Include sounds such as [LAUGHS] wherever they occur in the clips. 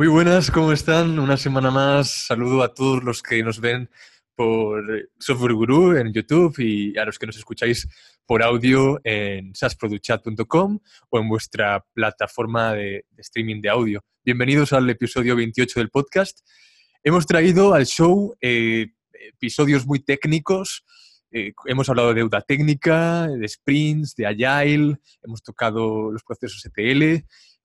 Muy buenas, ¿cómo están? Una semana más. Saludo a todos los que nos ven por Software Guru en YouTube y a los que nos escucháis por audio en sasproduchat.com o en vuestra plataforma de, streaming de audio. Bienvenidos al episodio 28 del podcast. Hemos traído al show eh, episodios muy técnicos. Eh, hemos hablado de deuda técnica, de sprints, de agile, hemos tocado los procesos ETL,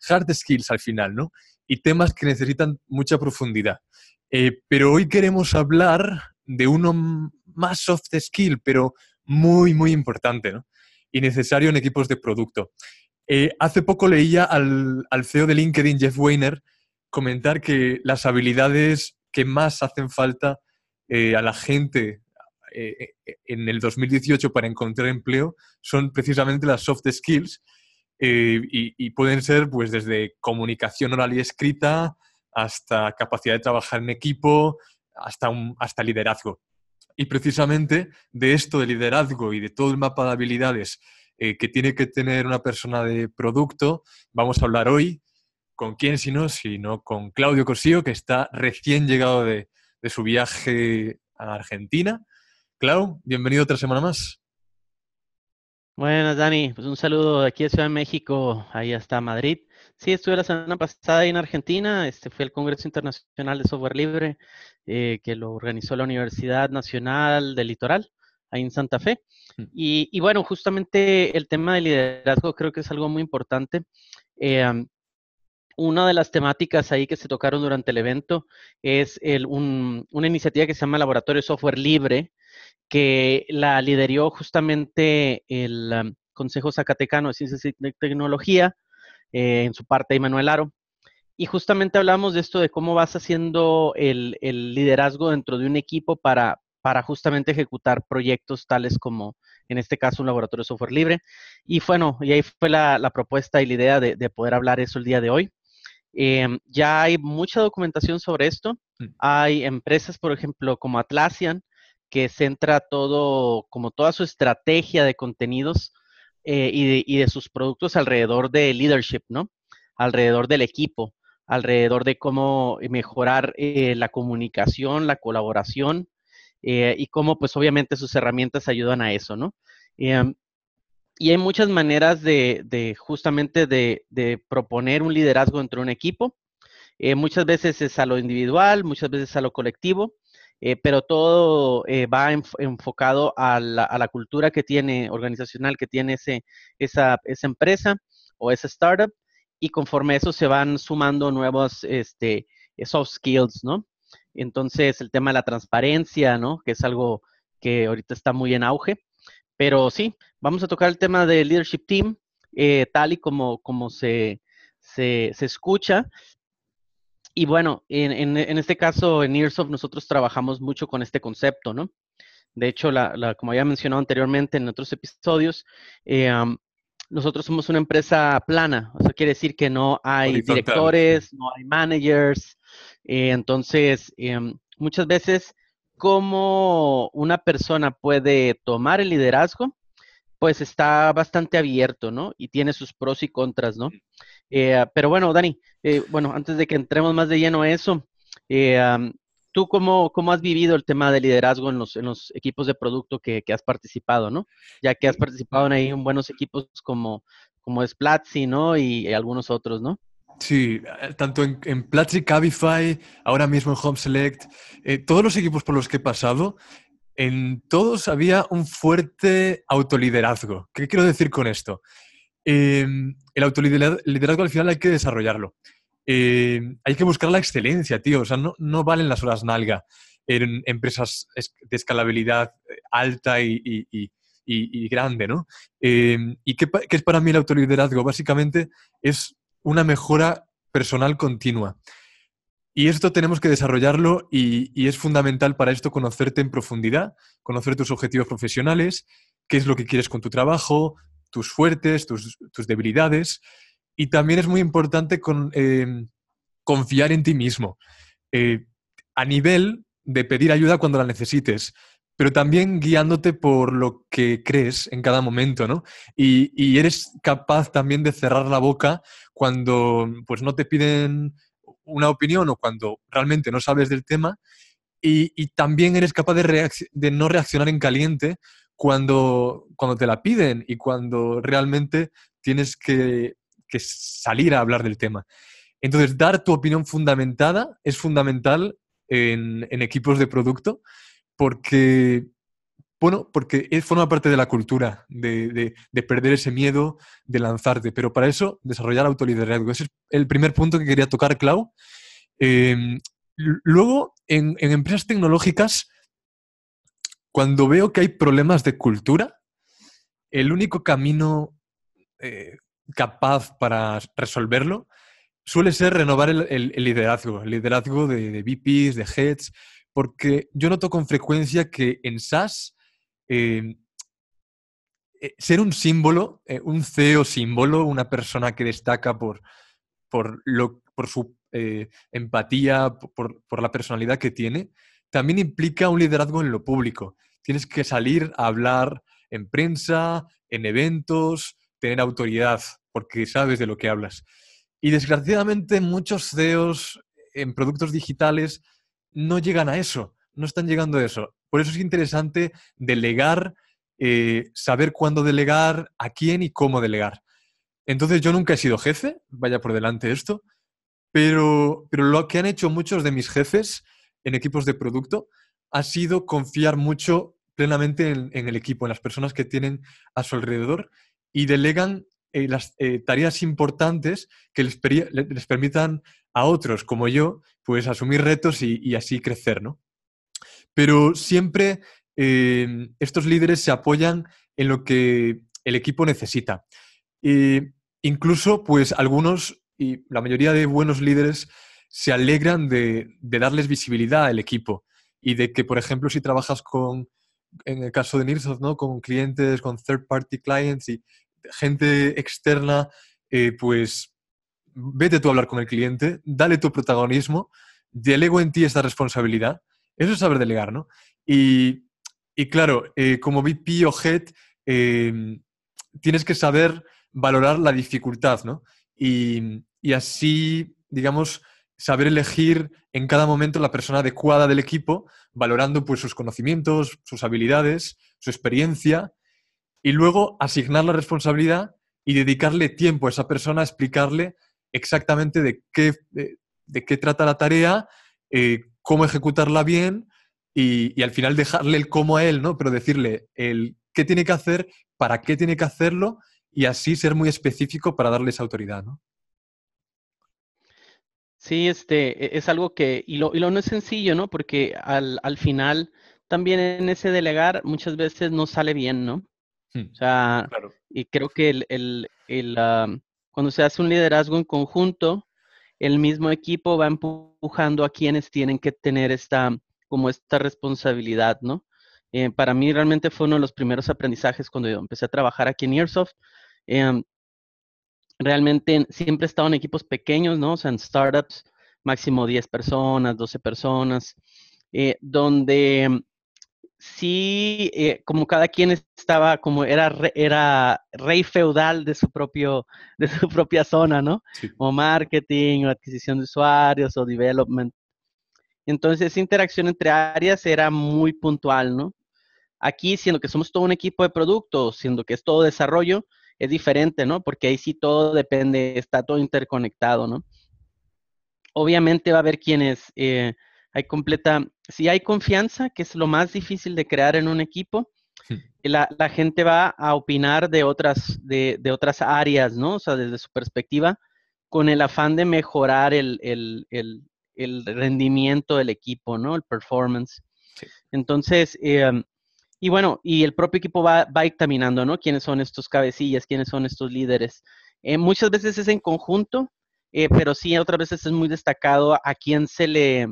hard skills al final, ¿no? Y temas que necesitan mucha profundidad. Eh, pero hoy queremos hablar de uno más soft skill, pero muy, muy importante y necesario en equipos de producto. Eh, hace poco leía al, al, CEO de LinkedIn, Jeff Weiner, comentar que las habilidades que más hacen falta eh, a la gente en el 2018 para encontrar empleo son precisamente las soft skills eh, y, pueden ser pues desde comunicación oral y escrita hasta capacidad de trabajar en equipo, hasta, hasta liderazgo. Y precisamente de esto de liderazgo y de todo el mapa de habilidades eh, que tiene que tener una persona de producto, vamos a hablar hoy. ¿Con quién si no? Sino con Claudio Cosío, que está recién llegado de, de su viaje a Argentina. Clau, bienvenido otra semana más. Buenas, Dani. Pues un saludo de aquí de Ciudad de México, ahí hasta Madrid. Sí, estuve la semana pasada ahí en Argentina. Este fue el Congreso Internacional de Software Libre, eh, que lo organizó la Universidad Nacional del Litoral, ahí en Santa Fe. Mm. Y, bueno, justamente el tema del liderazgo creo que es algo muy importante. Eh, una de las temáticas ahí que se tocaron durante el evento es una iniciativa que se llama Laboratorio Software Libre, que la lideró justamente el um, Consejo Zacatecano de Ciencias y Tecnología, eh, en su parte Manuel Aro. Y justamente hablamos de esto de cómo vas haciendo el, liderazgo dentro de un equipo para, justamente ejecutar proyectos tales como, en este caso, un laboratorio de software libre. Y bueno, y ahí fue la, propuesta y la idea de, poder hablar eso el día de hoy. Em, ya hay mucha documentación sobre esto. Mm. Hay empresas, por ejemplo, como Atlassian, que centra todo, como toda su estrategia de contenidos eh, y, de, sus productos alrededor de leadership, ¿no? Alrededor del equipo, alrededor de cómo mejorar eh, la comunicación, la colaboración eh, y cómo, pues obviamente sus herramientas ayudan a eso, ¿no? Y hay muchas maneras de, justamente de, proponer un liderazgo entre un equipo. muchas veces es a lo individual, muchas veces a lo colectivo. Eh, pero todo eh, va enfocado a la, cultura que tiene organizacional, que tiene ese, esa, esa, empresa o esa startup, y conforme eso se van sumando nuevos este, soft skills, ¿no? Entonces, el tema de la transparencia, ¿no? Que es algo que ahorita está muy en auge. Pero sí, vamos a tocar el tema del leadership team, eh, tal y como, como se, se, se escucha, y bueno, en, este caso, en Earsoft, nosotros trabajamos mucho con este concepto, ¿no? De hecho, la, como había mencionado anteriormente en otros episodios, eh, nosotros somos una empresa plana. Eso quiere decir que no hay directores, no hay managers. Eh, entonces, em, muchas veces, cómo una persona puede tomar el liderazgo, pues está bastante abierto, ¿no? Y tiene sus pros y contras, ¿no? Eh, pero bueno, Dani, eh, bueno, antes de que entremos más de lleno a eso, eh, ¿tú cómo, cómo, has vivido el tema de liderazgo en los, en los equipos de producto que, has participado, ¿no? Ya que has participado en ahí en buenos equipos como, como Splatzi, ¿no? Y, algunos otros, ¿no? Sí, tanto en, en Platzi, Cabify, ahora mismo en Home Select, todos los equipos por los que he pasado, en todos había un fuerte autoliderazgo. ¿Qué quiero decir con esto? Em, el autoliderazgo al final hay que desarrollarlo. Em, hay que buscar la excelencia, tío. O sea, no, no valen las horas nalga en empresas de escalabilidad eh, alta y, grande, ¿no? Em, ¿Y qué, es para mí el autoliderazgo? Básicamente es una mejora personal continua. Y esto tenemos que desarrollarlo y, es fundamental para esto conocerte en profundidad, conocer tus objetivos profesionales, qué es lo que quieres con tu trabajo, tus fuertes, tus, debilidades. Y también es muy importante em, confiar en ti mismo, eh, a nivel de pedir ayuda cuando la necesites, pero también guiándote por lo que crees en cada momento, ¿no? Y, eres capaz también de cerrar la boca cuando pues, no te piden una opinión o cuando realmente no sabes del tema y, también eres capaz de, de, no reaccionar en caliente cuando, cuando te la piden y cuando realmente tienes que, que salir a hablar del tema. Entonces, dar tu opinión fundamentada es fundamental en, en equipos de producto porque bueno, porque forma parte de la cultura, de, perder ese miedo, de lanzarte. Pero para eso, desarrollar autoliderazgo. Ese es el primer punto que quería tocar, Clau. Em, luego, en, empresas tecnológicas, cuando veo que hay problemas de cultura, el único camino eh, capaz para resolverlo suele ser renovar el, liderazgo, el liderazgo de, de, VPs, de heads, porque yo noto con frecuencia que en SaaS Em, eh, ser un símbolo, eh, un CEO símbolo, una persona que destaca por, por, su eh, empatía, por, por, la personalidad que tiene, también implica un liderazgo en lo público. Tienes que salir a hablar en prensa, en eventos, tener autoridad, porque sabes de lo que hablas. Y desgraciadamente muchos CEOs en productos digitales no llegan a eso, no están llegando a eso. Por eso es interesante delegar, eh, saber cuándo delegar, a quién y cómo delegar. Entonces yo nunca he sido jefe, vaya por delante esto, pero, pero lo que han hecho muchos de mis jefes en equipos de producto ha sido confiar mucho plenamente en, el equipo, en las personas que tienen a su alrededor y delegan eh, las eh, tareas importantes que les, permitan a otros como yo, pues asumir retos y, así crecer, ¿no? pero siempre eh, estos líderes se apoyan en lo que el equipo necesita. incluso, pues algunos y la mayoría de buenos líderes se alegran de, darles visibilidad al equipo y de que, por ejemplo, si trabajas con, en el caso de Nirsoft, ¿no? con clientes, con third party clients y gente externa, eh, pues vete tú a hablar con el cliente, dale tu protagonismo, delego en ti esta responsabilidad eso es saber delegar, ¿no? Y, claro, eh, como VP o Head, em, tienes que saber valorar la dificultad, ¿no? Y, así, digamos, saber elegir en cada momento la persona adecuada del equipo, valorando pues, sus conocimientos, sus habilidades, su experiencia, y luego asignar la responsabilidad y dedicarle tiempo a esa persona a explicarle exactamente de qué, de, qué trata la tarea, eh, cómo ejecutarla bien y, al final dejarle el cómo a él, ¿no? Pero decirle el qué tiene que hacer, para qué tiene que hacerlo y así ser muy específico para darle esa autoridad, ¿no? Sí, este, e, es algo que, y lo, y lo no es sencillo, ¿no? Porque al, final también en ese delegar muchas veces no sale bien, ¿no? Hmm, o sea, y creo que el, el, cuando se hace un liderazgo en conjunto, el mismo equipo va empujando a quienes tienen que tener esta, como esta responsabilidad, ¿no? Eh, para mí realmente fue uno de los primeros aprendizajes cuando yo empecé a trabajar aquí en Airsoft. Em, realmente siempre he estado en equipos pequeños, ¿no? O sea, en startups, máximo 10 personas, 12 personas, eh, donde sí, eh, como cada quien estaba, como era, era rey feudal de su, propio, [LAUGHS] de su propia zona, ¿no? O marketing, o adquisición de usuarios, o development. Entonces, esa interacción entre áreas era muy puntual, ¿no? Aquí, siendo que somos todo un equipo de productos, siendo que es todo desarrollo, es diferente, ¿no? Porque ahí sí todo depende, está todo interconectado, ¿no? Obviamente va a haber quienes eh, hay completa, si hay confianza, que es lo más difícil de crear en un equipo, la, la gente va a opinar de otras, de, de, otras áreas, ¿no? O sea, desde su perspectiva, con el afán de mejorar el, el, el, el rendimiento del equipo, ¿no? El performance. Entonces, eh, y bueno, y el propio equipo va, va dictaminando, ¿no? ¿Quiénes son estos cabecillas? ¿Quiénes son estos líderes? Eh, muchas veces es en conjunto, eh, pero sí, otras veces es muy destacado a quién se le,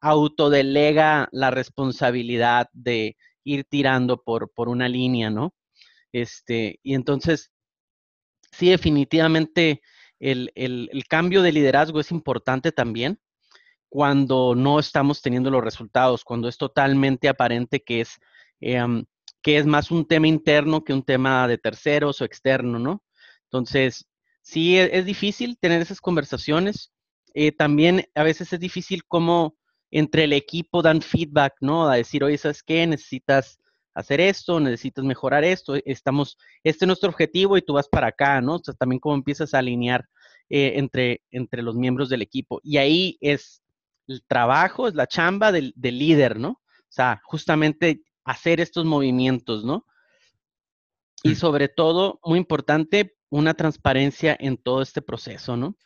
autodelega la responsabilidad de ir tirando por, por una línea, ¿no? Este, y entonces, sí, definitivamente el, cambio de liderazgo es importante también cuando no estamos teniendo los resultados, cuando es totalmente aparente que es, em, que es más un tema interno que un tema de terceros o externo, ¿no? Entonces, sí, es, es difícil tener esas conversaciones. eh, también a veces es difícil como entre el equipo dan feedback, ¿no? A decir, oye, ¿sabes qué? Necesitas hacer esto, necesitas mejorar esto, estamos, este es nuestro objetivo y tú vas para acá, ¿no? O sea, también como empiezas a alinear eh, entre, entre los miembros del equipo. Y ahí es el trabajo, es la chamba del, del líder, ¿no? O sea, justamente hacer estos movimientos, ¿no? Y mm. sobre todo, muy importante, una transparencia en todo este proceso, ¿no?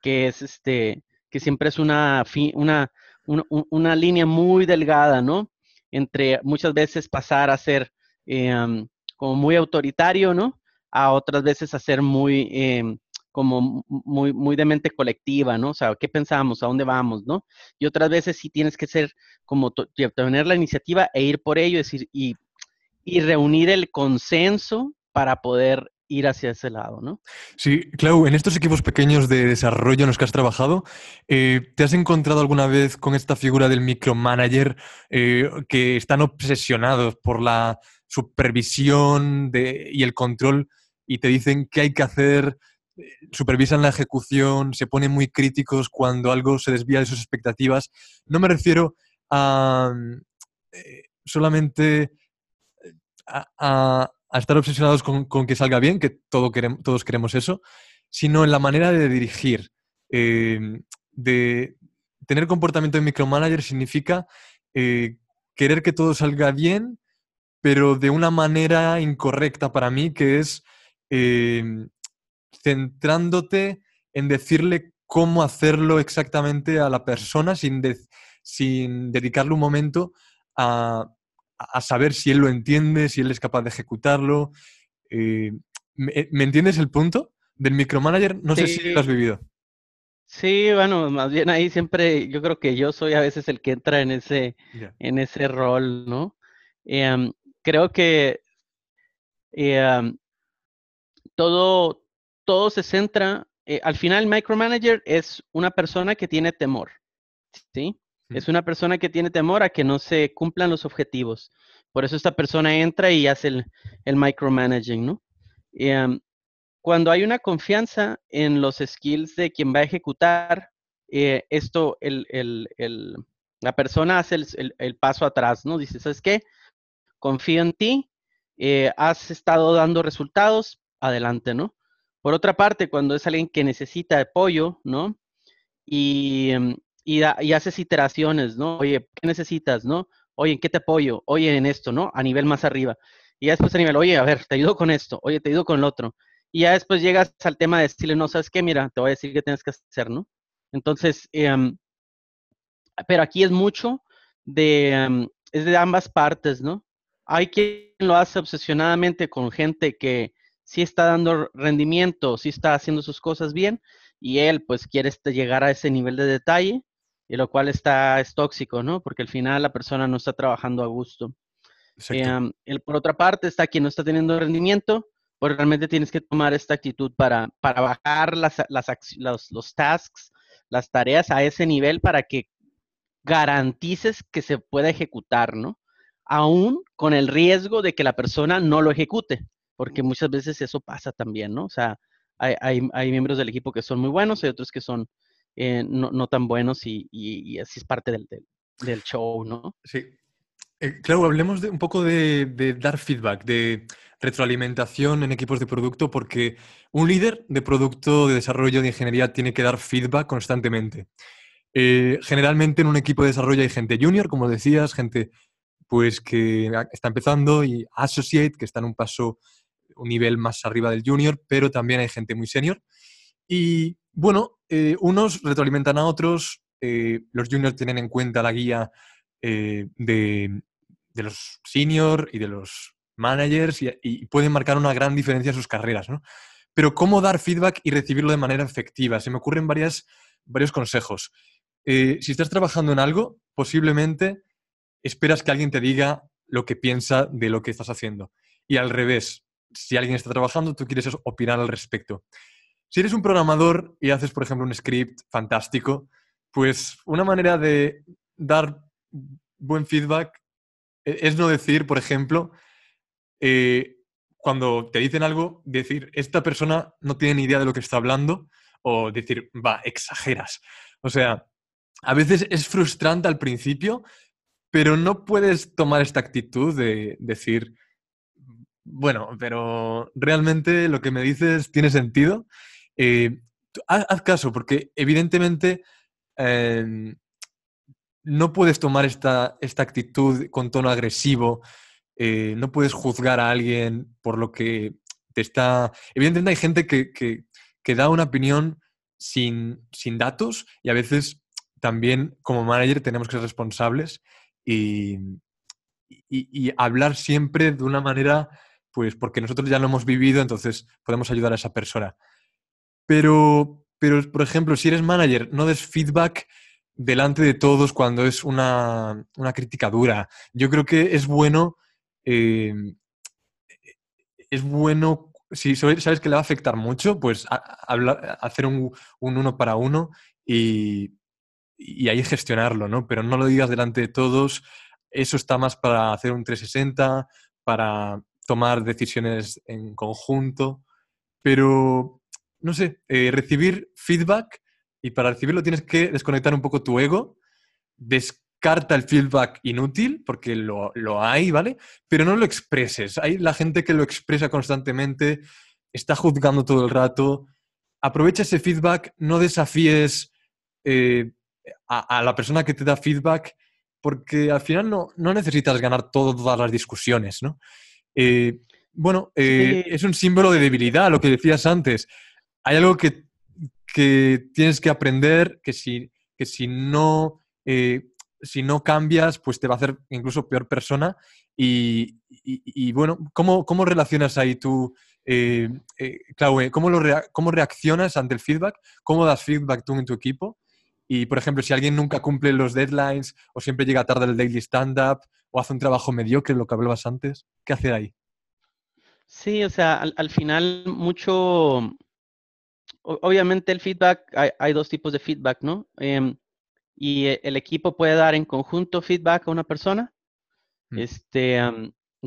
Que es este, que siempre es una, una, una, línea muy delgada, ¿no? Entre muchas veces pasar a ser em, como muy autoritario, ¿no? A otras veces a ser muy, em, como muy, muy de mente colectiva, ¿no? O sea, ¿qué pensamos? ¿A dónde vamos? ¿No? Y otras veces sí tienes que ser como tener la iniciativa e ir por ello, decir, y, y reunir el consenso para poder ir hacia ese lado, ¿no? Sí, Clau, en estos equipos pequeños de desarrollo en los que has trabajado, eh, ¿te has encontrado alguna vez con esta figura del micromanager eh, que están obsesionados por la supervisión y el control y te dicen qué hay que hacer, eh, supervisan la ejecución, se ponen muy críticos cuando algo se desvía de sus expectativas? No me refiero a solamente a a estar obsesionados con, que salga bien, que todo queremos, todos queremos eso, sino en la manera de dirigir. Eh, de tener comportamiento de micromanager significa eh, querer que todo salga bien, pero de una manera incorrecta para mí, que es eh, centrándote en decirle cómo hacerlo exactamente a la persona sin, sin dedicarle un momento a a saber si él lo entiende, si él es capaz de ejecutarlo. Eh, ¿me, entiendes el punto del micromanager? No sé si lo has vivido. Sí, bueno, más bien ahí siempre yo creo que yo soy a veces el que entra en ese, en ese rol, ¿no? Em, creo que em, todo, todo se centra, eh, al final micromanager es una persona que tiene temor, ¿sí? Es una persona que tiene temor a que no se cumplan los objetivos. Por eso esta persona entra y hace el, micromanaging, ¿no? Em, cuando hay una confianza en los skills de quien va a ejecutar, eh, esto, la persona hace el, paso atrás, ¿no? Dice, ¿sabes qué? Confío en ti, eh, has estado dando resultados, adelante, ¿no? Por otra parte, cuando es alguien que necesita apoyo, ¿no? Y, em, y, haces iteraciones, ¿no? Oye, ¿qué necesitas, no? Oye, ¿en qué te apoyo? Oye, en esto, ¿no? A nivel más arriba. Y ya después a nivel, oye, a ver, te ayudo con esto, oye, te ayudo con el otro. Y ya después llegas al tema de decirle, no, ¿sabes qué? Mira, te voy a decir qué tienes que hacer, ¿no? Entonces, em, pero aquí es mucho de, em, es de ambas partes, ¿no? Hay quien lo hace obsesionadamente con gente que sí está dando rendimiento, sí está haciendo sus cosas bien, y él pues quiere este, llegar a ese nivel de detalle, y lo cual está, es tóxico, ¿no? Porque al final la persona no está trabajando a gusto. Eh, el, por otra parte, está quien no está teniendo rendimiento, pues realmente tienes que tomar esta actitud para, para bajar las, las, los, los tasks, las tareas a ese nivel para que garantices que se pueda ejecutar, ¿no? Aún con el riesgo de que la persona no lo ejecute, porque muchas veces eso pasa también, ¿no? O sea, hay, hay, hay miembros del equipo que son muy buenos y otros que son eh, no, tan buenos y, así es parte del, del, show, ¿no? Sí. Eh, claro, hablemos de, un poco de, dar feedback, de retroalimentación en equipos de producto, porque un líder de producto, de desarrollo, de ingeniería tiene que dar feedback constantemente. Eh, generalmente en un equipo de desarrollo hay gente junior, como decías, gente pues que está empezando y associate, que está en un paso, un nivel más arriba del junior, pero también hay gente muy senior. Y bueno, eh, unos retroalimentan a otros, eh, los juniors tienen en cuenta la guía eh, de, los seniors y de los managers y, pueden marcar una gran diferencia en sus carreras, ¿no? Pero ¿cómo dar feedback y recibirlo de manera efectiva? Se me ocurren varios consejos. si estás trabajando en algo, posiblemente esperas que alguien te diga lo que piensa de lo que estás haciendo. Y al revés, si alguien está trabajando, tú quieres opinar al respecto. Si eres un programador y haces, por ejemplo, un script fantástico, pues una manera de dar buen feedback e, es no decir, por ejemplo, eh, cuando te dicen algo, decir, esta persona no tiene ni idea de lo que está hablando o decir, va, exageras. O sea, a veces es frustrante al principio, pero no puedes tomar esta actitud de decir, bueno, pero realmente lo que me dices tiene sentido. Eh, haz, caso, porque evidentemente em, no puedes tomar esta, esta, actitud con tono agresivo, eh, no puedes juzgar a alguien por lo que te está... Evidentemente hay gente que, que, da una opinión sin, sin, datos y a veces también como manager tenemos que ser responsables y, y, hablar siempre de una manera, pues porque nosotros ya lo hemos vivido, entonces podemos ayudar a esa persona. Pero, pero por ejemplo, si eres manager, no des feedback delante de todos cuando es una, una crítica dura. Yo creo que es bueno eh, es bueno, si sabes que le va a afectar mucho, pues hacer un, uno para uno y, ahí gestionarlo, ¿no? Pero no lo digas delante de todos. Eso está más para hacer un 360, para tomar decisiones en conjunto. Pero, no sé, eh, recibir feedback y para recibirlo tienes que desconectar un poco tu ego, carta el feedback inútil, porque lo, hay, ¿vale? Pero no lo expreses. Hay la gente que lo expresa constantemente, está juzgando todo el rato. Aprovecha ese feedback, no desafíes eh, a, la persona que te da feedback, porque al final no, necesitas ganar todas las discusiones, ¿no? Eh, bueno, eh, es un símbolo de debilidad, lo que decías antes. Hay algo que, tienes que aprender, que si, que si no si no cambias, pues te va a hacer incluso peor persona. Y, bueno, ¿cómo, ¿cómo, relacionas ahí tú, eh, eh ¿cómo, lo ¿cómo reaccionas ante el feedback? ¿Cómo das feedback tú en tu equipo? Y, por ejemplo, si alguien nunca cumple los deadlines o siempre llega tarde al daily stand-up o hace un trabajo mediocre, lo que hablabas antes, ¿qué hacer ahí? Sí, o sea, al, final mucho, obviamente el feedback, hay, dos tipos de feedback, ¿no? Em, y eh, el equipo puede dar en conjunto feedback a una persona, mm. este,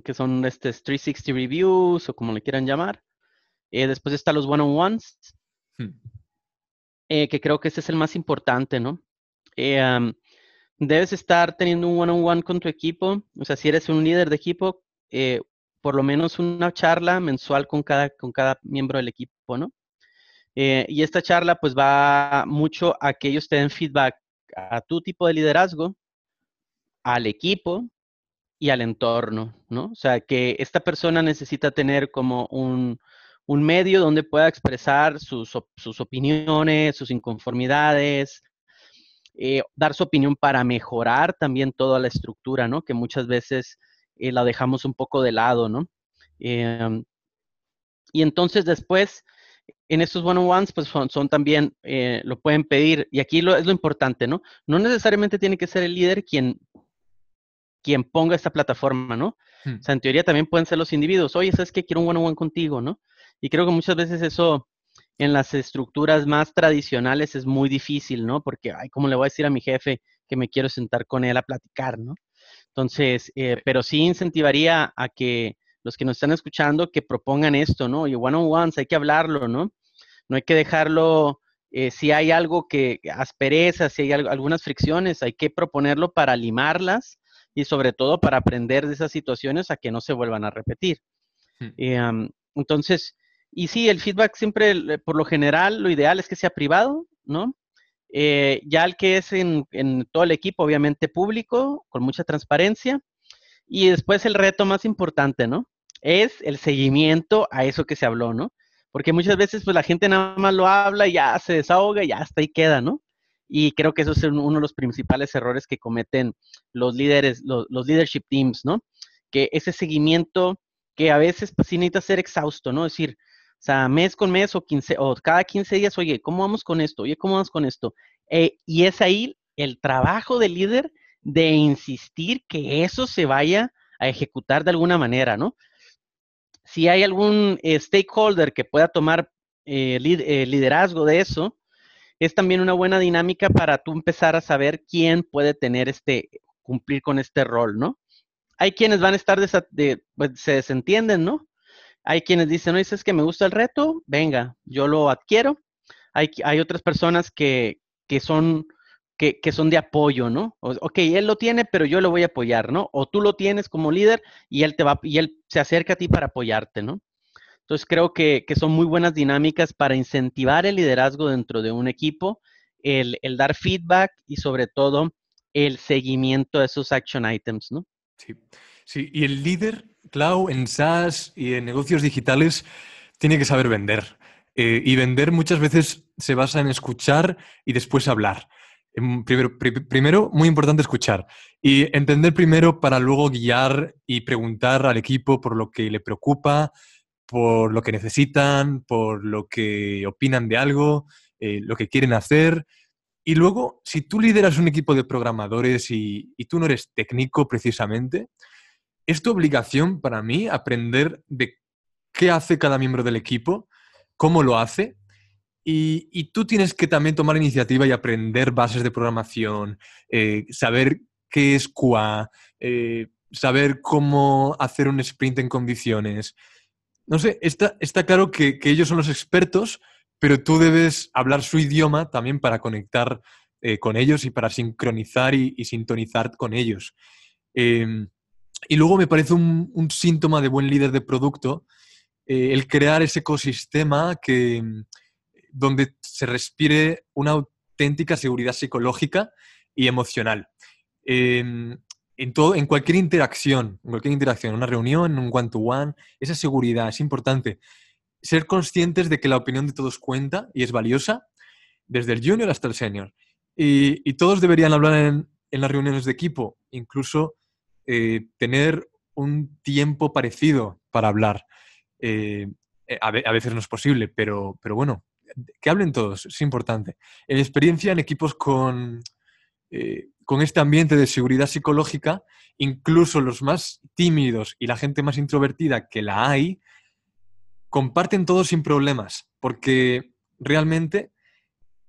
que son este 360 reviews o como le quieran llamar. Eh, después están los one-on-ones, hmm. eh, que creo que ese es el más importante, ¿no? debes estar teniendo un one-on-one con tu equipo, o sea, si eres un líder de equipo, por lo menos una charla mensual con cada, con cada miembro del equipo, ¿no? Y esta charla pues va mucho a que ellos te den feedback a tu tipo de liderazgo, al equipo y al entorno, ¿no? O sea, que esta persona necesita tener como un, medio donde pueda expresar sus, opiniones, sus inconformidades, eh, dar su opinión para mejorar también toda la estructura, ¿no? Que muchas veces eh, la dejamos un poco de lado, ¿no? Em, y entonces después en estos one-on-ones, pues son, también, eh, lo pueden pedir, y aquí lo, es lo importante, ¿no? No necesariamente tiene que ser el líder quien, quien ponga esta plataforma, ¿no? Hmm. O sea, en teoría también pueden ser los individuos, oye, ¿sabes qué? Quiero un one-on-one contigo, ¿no? Y creo que muchas veces eso en las estructuras más tradicionales es muy difícil, ¿no? Porque, ay, ¿cómo le voy a decir a mi jefe que me quiero sentar con él a platicar, ¿no? Entonces, eh, pero sí incentivaría a que los que nos están escuchando que propongan esto, ¿no? Y one-on-ones, hay que hablarlo, ¿no? No hay que dejarlo, eh, si hay algo que aspereza, si hay algunas fricciones, hay que proponerlo para limarlas y sobre todo para aprender de esas situaciones a que no se vuelvan a repetir. Hmm. Eh, entonces, y sí, el feedback siempre, por lo general, lo ideal es que sea privado, ¿no? Eh, ya el que es en, en, todo el equipo, obviamente público, con mucha transparencia. Y después el reto más importante, ¿no? es el seguimiento a eso que se habló, ¿no? Porque muchas veces pues la gente nada más lo habla y ya se desahoga y ya hasta ahí queda, ¿no? Y creo que eso es uno de los principales errores que cometen los líderes, los, leadership teams, ¿no? Que ese seguimiento que a veces pues sí necesita ser exhausto, ¿no? Es decir, o sea, mes con mes o, 15, o cada 15 días, oye, ¿cómo vamos con esto? Oye, ¿cómo vamos con esto? Eh, y es ahí el trabajo del líder de insistir que eso se vaya a ejecutar de alguna manera, ¿no? si hay algún eh, stakeholder que pueda tomar eh, eh, liderazgo de eso, es también una buena dinámica para tú empezar a saber quién puede tener este, cumplir con este rol, ¿no? Hay quienes van a estar, de, pues, se desentienden, ¿no? Hay quienes dicen, no, dices que me gusta el reto, venga, yo lo adquiero. hay, hay otras personas que, que son que, son de apoyo, ¿no? ok, él lo tiene, pero yo lo voy a apoyar, ¿no? O tú lo tienes como líder y él te va, y él se acerca a ti para apoyarte, ¿no? Entonces creo que, son muy buenas dinámicas para incentivar el liderazgo dentro de un equipo, el, dar feedback y sobre todo el seguimiento de esos action items, ¿no? Sí, sí. Y el líder, Clau, en SaaS y en negocios digitales, tiene que saber vender. Eh, y vender muchas veces se basa en escuchar y después hablar. Em, primero, muy importante escuchar y entender primero para luego guiar y preguntar al equipo por lo que le preocupa, por lo que necesitan, por lo que opinan de algo, eh, lo que quieren hacer. Y luego, si tú lideras un equipo de programadores y, y tú no eres técnico precisamente, es tu obligación para mí aprender de qué hace cada miembro del equipo, cómo lo hace y, tú tienes que también tomar iniciativa y aprender bases de programación, eh, saber qué es QA, eh, saber cómo hacer un sprint en condiciones. No sé, está, está claro que, ellos son los expertos, pero tú debes hablar su idioma también para conectar eh, con ellos y para sincronizar y, sintonizar con ellos. Em, y luego me parece un, un, síntoma de buen líder de producto el crear ese ecosistema que donde se respire una auténtica seguridad psicológica y emocional. En, todo, en cualquier interacción, en cualquier interacción, una reunión, un one-to-one, esa seguridad es importante. Ser conscientes de que la opinión de todos cuenta y es valiosa, desde el junior hasta el senior. Y, todos deberían hablar en, las reuniones de equipo, incluso eh, tener un tiempo parecido para hablar. Eh, eh, a, veces no es posible, pero, pero bueno, que hablen todos, es importante. En experiencia en equipos con, eh, con este ambiente de seguridad psicológica, incluso los más tímidos y la gente más introvertida que la hay, comparten todos sin problemas, porque realmente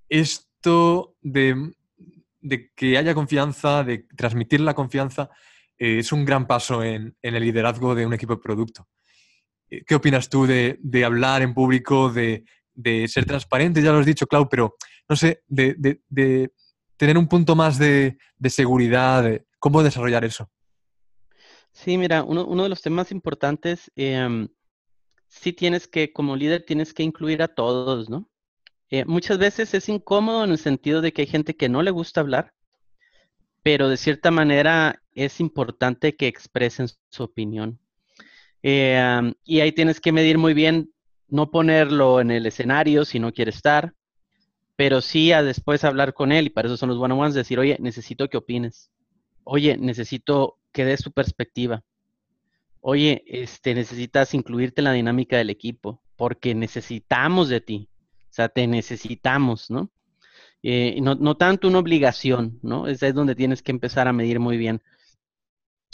esto de, que haya confianza, de transmitir la confianza, eh, es un gran paso en, el liderazgo de un equipo de producto. Eh, ¿Qué opinas tú de, de hablar en público, de de ser transparente, ya lo has dicho, Clau, pero no sé, de, tener un punto más de, seguridad, de cómo desarrollar eso. Sí, mira, uno, de los temas importantes, eh, sí tienes que, como líder, tienes que incluir a todos, ¿no? Eh, muchas veces es incómodo en el sentido de que hay gente que no le gusta hablar, pero de cierta manera es importante que expresen su opinión. Eh, y ahí tienes que medir muy bien no ponerlo en el escenario si no quiere estar, pero sí a después hablar con él, y para eso son los one-on-ones, decir, oye, necesito que opines. Oye, necesito que des tu perspectiva. Oye, este, necesitas incluirte en la dinámica del equipo, porque necesitamos de ti. O sea, te necesitamos, ¿no? Eh, no, no, tanto una obligación, ¿no? Esa es donde tienes que empezar a medir muy bien.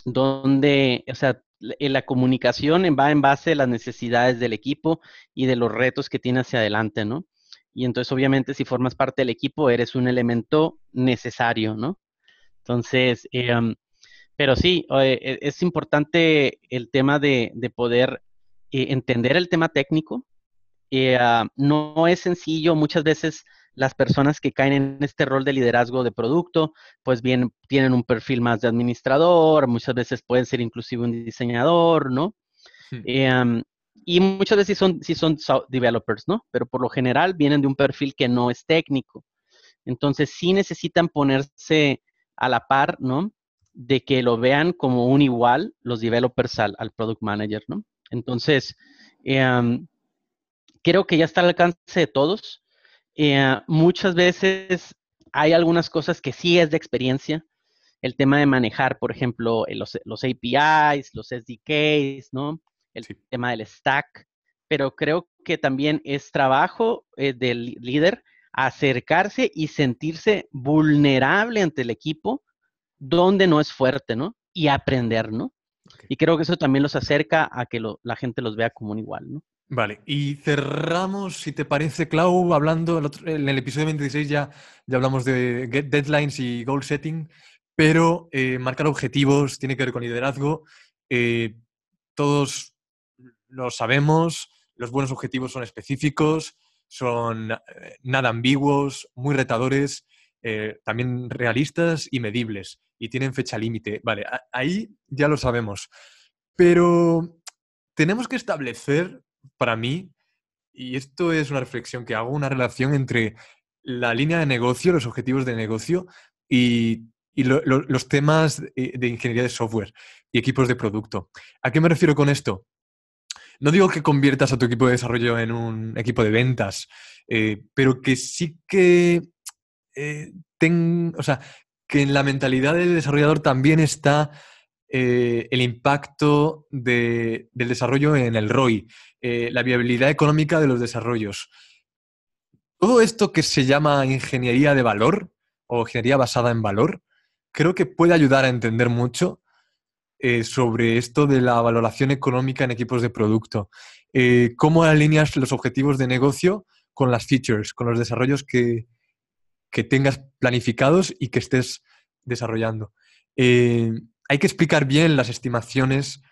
Donde, o sea, la comunicación va en base a las necesidades del equipo y de los retos que tiene hacia adelante, ¿no? Y entonces, obviamente, si formas parte del equipo, eres un elemento necesario, ¿no? Entonces, em, pero sí, e, es importante el tema de, poder eh, entender el tema técnico. Eh, ah, no es sencillo, muchas veces las personas que caen en este rol de liderazgo de producto, pues bien, tienen un perfil más de administrador, muchas veces pueden ser inclusive un diseñador, ¿no? Em, y muchas veces sí son, son developers, ¿no? Pero por lo general vienen de un perfil que no es técnico. Entonces sí necesitan ponerse a la par, ¿no? De que lo vean como un igual los developers al, product manager, ¿no? Entonces, em, creo que ya está al alcance de todos. Eh, muchas veces hay algunas cosas que sí es de experiencia. El tema de manejar, por ejemplo, eh, los, APIs, los SDKs, ¿no? El tema del stack. Pero creo que también es trabajo eh, del líder acercarse y sentirse vulnerable ante el equipo donde no es fuerte, ¿no? Y aprender, ¿no? Y creo que eso también los acerca a que la gente los vea como un igual, ¿no? Vale, y cerramos, si te parece, Clau, hablando, en el episodio 26 ya, ya hablamos de deadlines y goal setting, pero eh, marcar objetivos tiene que ver con liderazgo. Eh, todos lo sabemos, los buenos objetivos son específicos, son eh, nada ambiguos, muy retadores, también realistas y medibles, y tienen fecha límite. Vale, ahí ya lo sabemos. Pero tenemos que establecer, para mí, y esto es una reflexión que hago, una relación entre la línea de negocio, los objetivos de negocio y, los temas de ingeniería de software y equipos de producto. ¿A qué me refiero con esto? No digo que conviertas a tu equipo de desarrollo en un equipo de ventas, eh, pero que sí que eh, o sea, que en la mentalidad del desarrollador también está eh, el impacto del desarrollo en el ROI, la viabilidad económica de los desarrollos. Todo esto que se llama ingeniería de valor o ingeniería basada en valor, creo que puede ayudar a entender mucho eh, sobre esto de la valoración económica en equipos de producto. Eh, ¿Cómo alineas los objetivos de negocio con las features, con los desarrollos que, tengas planificados y que estés desarrollando? Eh, hay que explicar bien las estimaciones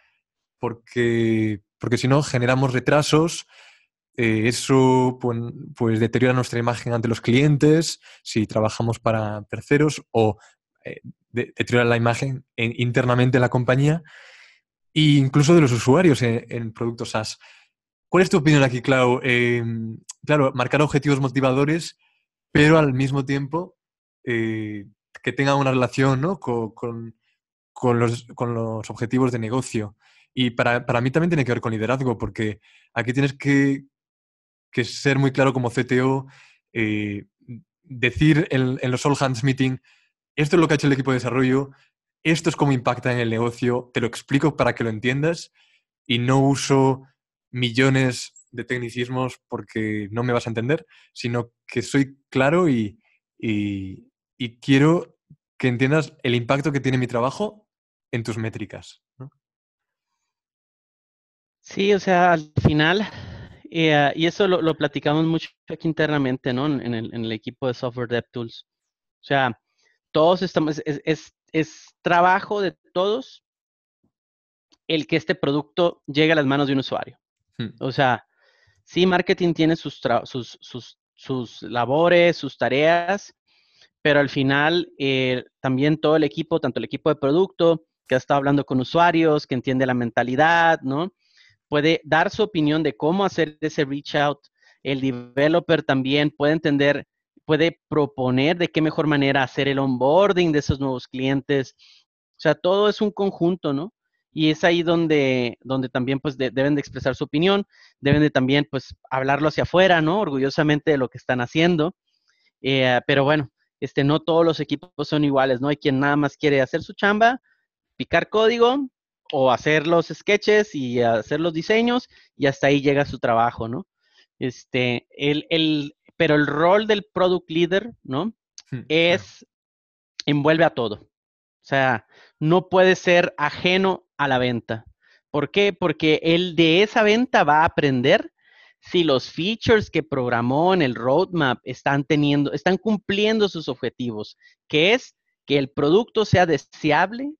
porque, porque si no generamos retrasos. eso pues, deteriora nuestra imagen ante los clientes si trabajamos para terceros o deteriora la imagen internamente de la compañía e incluso de los usuarios en, productos SaaS. ¿Cuál es tu opinión aquí, Clau? Em, claro, marcar objetivos motivadores, pero al mismo tiempo eh, que tengan una relación con, los, objetivos de negocio. Y para, mí también tiene que ver con liderazgo, porque aquí tienes que, ser muy claro como CTO, eh, decir en, en, los All Hands Meeting, esto es lo que ha hecho el equipo de desarrollo, esto es cómo impacta en el negocio, te lo explico para que lo entiendas y no uso millones de tecnicismos porque no me vas a entender, sino que soy claro y, quiero que entiendas el impacto que tiene mi trabajo en tus métricas. Sí, o sea, al final, eh, y eso lo, platicamos mucho aquí internamente, ¿no? En el, en el equipo de Software DevTools. O sea, todos estamos, es, trabajo de todos el que este producto llegue a las manos de un usuario. Hmm. O sea, sí, marketing tiene sus, sus, sus, labores, sus tareas, pero al final eh, también todo el equipo, tanto el equipo de producto, que ha estado hablando con usuarios, que entiende la mentalidad, ¿no? Puede dar su opinión de cómo hacer ese reach out. El developer también puede entender puede proponer de qué mejor manera hacer el onboarding de esos nuevos clientes. O sea, todo es un conjunto, ¿no? Y es ahí donde, donde también pues deben de expresar su opinión, deben de también pues hablarlo hacia afuera, ¿no? Orgullosamente de lo que están haciendo. Eh, pero bueno, este, no todos los equipos son iguales, ¿no? Hay quien nada más quiere hacer su chamba, picar código o hacer los sketches y hacer los diseños y hasta ahí llega su trabajo, ¿no? Este, el, el, pero el rol del product leader, ¿no? Es, envuelve a todo. O sea, no puede ser ajeno a la venta. ¿Por qué? Porque él de esa venta va a aprender si los features que programó en el roadmap están teniendo, están cumpliendo sus objetivos, que es que el producto sea deseable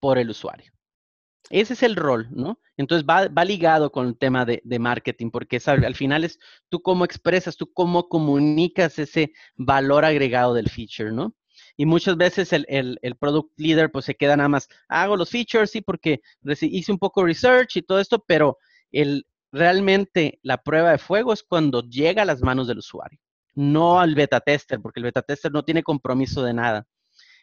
por el usuario. Ese es el rol, ¿no? Entonces va, ligado con el tema de, marketing, porque al final es tú cómo expresas, tú cómo comunicas ese valor agregado del feature, ¿no? Y muchas veces el, el, product leader pues se queda nada más, hago los features, sí, porque hice un poco research y todo esto, pero el, realmente la prueba de fuego es cuando llega a las manos del usuario, no al beta tester, porque el beta tester no tiene compromiso de nada.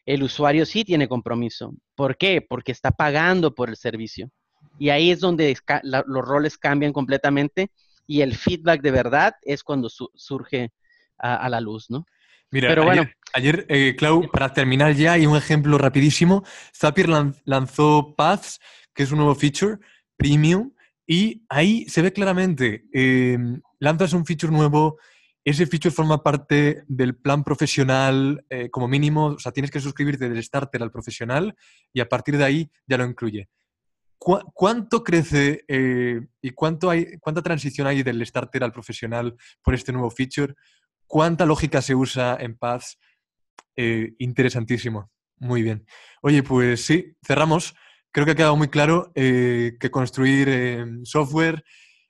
El usuario sí tiene compromiso. ¿Por qué? Porque está pagando por el servicio. Y ahí es donde los roles cambian completamente y el feedback de verdad es cuando surge a, la luz, ¿no? Mira, Pero bueno, ayer, eh, Clau, para terminar ya, y un ejemplo rapidísimo, Zapier lanzó Paths, que es un nuevo feature premium, y ahí se ve claramente, eh, lanzas un feature nuevo, ese feature forma parte del plan profesional eh, como mínimo, o sea, tienes que suscribirte del starter al profesional y a partir de ahí ya lo incluye. ¿Cuánto crece eh, y cuánto hay, cuánta transición hay del starter al profesional por este nuevo feature? ¿Cuánta lógica se usa en Paths? Eh, interesantísimo. Muy bien. Oye, pues sí, cerramos. Creo que ha quedado muy claro que construir software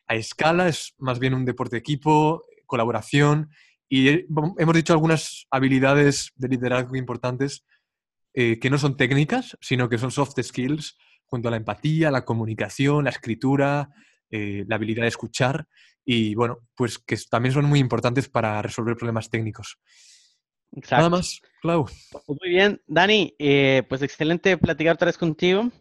a escala es más bien un deporte de equipo, colaboración y eh, hemos dicho algunas habilidades de liderazgo importantes eh, que no son técnicas, sino que son soft skills, junto a la empatía, la comunicación, la escritura, eh, la habilidad de escuchar y, bueno, pues que también son muy importantes para resolver problemas técnicos. Exacto. Nada más, Clau. Pues muy bien, Dani, pues excelente platicar otra vez contigo.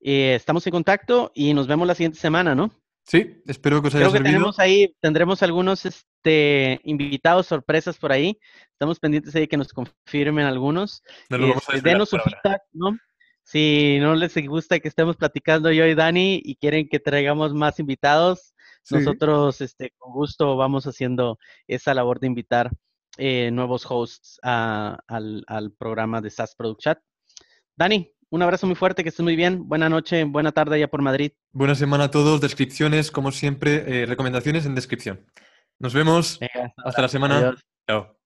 Estamos en contacto y nos vemos la siguiente semana, ¿no? Sí, espero que os haya Creo que Tenemos ahí, tendremos algunos este, invitados sorpresas por ahí. Estamos pendientes ahí que nos confirmen algunos. Este, denos su feedback, ¿no? Si no les gusta que estemos platicando yo y Dani y quieren que traigamos más invitados, nosotros este, con gusto vamos haciendo esa labor de invitar eh, nuevos hosts al, al, programa de SAS Product Chat. Dani, un abrazo muy fuerte, que estés muy bien. Buena noche, buena tarde allá por Madrid. Buena semana a todos. Descripciones, como siempre, eh, recomendaciones en descripción. Nos vemos. hasta, la semana. Chao.